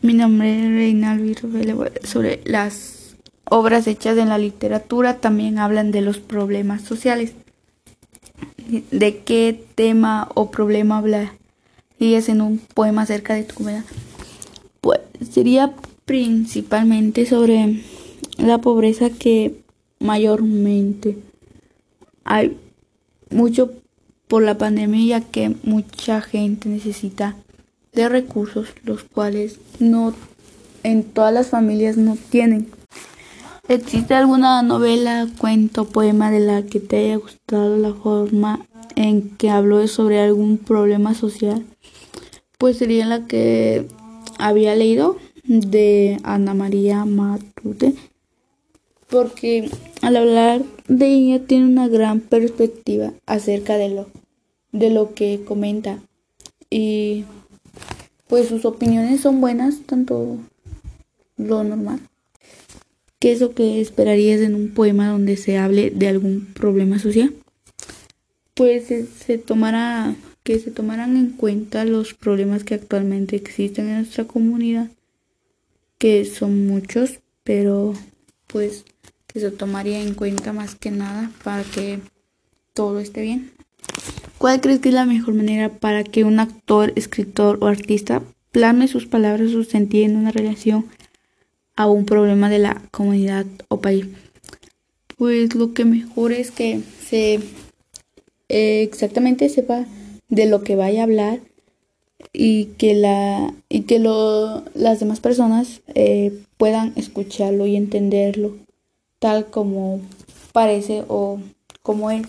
Mi nombre es Reina sobre las obras hechas en la literatura también hablan de los problemas sociales. ¿De qué tema o problema hablarías en un poema acerca de tu comunidad? Pues sería principalmente sobre la pobreza que mayormente hay mucho por la pandemia que mucha gente necesita de recursos los cuales no en todas las familias no tienen. ¿Existe alguna novela, cuento, poema de la que te haya gustado la forma en que habló sobre algún problema social? Pues sería la que había leído de Ana María Matute, porque al hablar de ella tiene una gran perspectiva acerca de lo, de lo que comenta y pues sus opiniones son buenas, tanto lo normal. ¿Qué es lo que esperarías en un poema donde se hable de algún problema social? Pues se, tomará que se tomarán en cuenta los problemas que actualmente existen en nuestra comunidad, que son muchos, pero pues que se tomaría en cuenta más que nada para que todo esté bien. ¿Cuál crees que es la mejor manera para que un actor, escritor o artista plasme sus palabras o sentido en una relación a un problema de la comunidad o país? Pues lo que mejor es que se eh, exactamente sepa de lo que vaya a hablar y que la y que lo, las demás personas eh, puedan escucharlo y entenderlo tal como parece o como es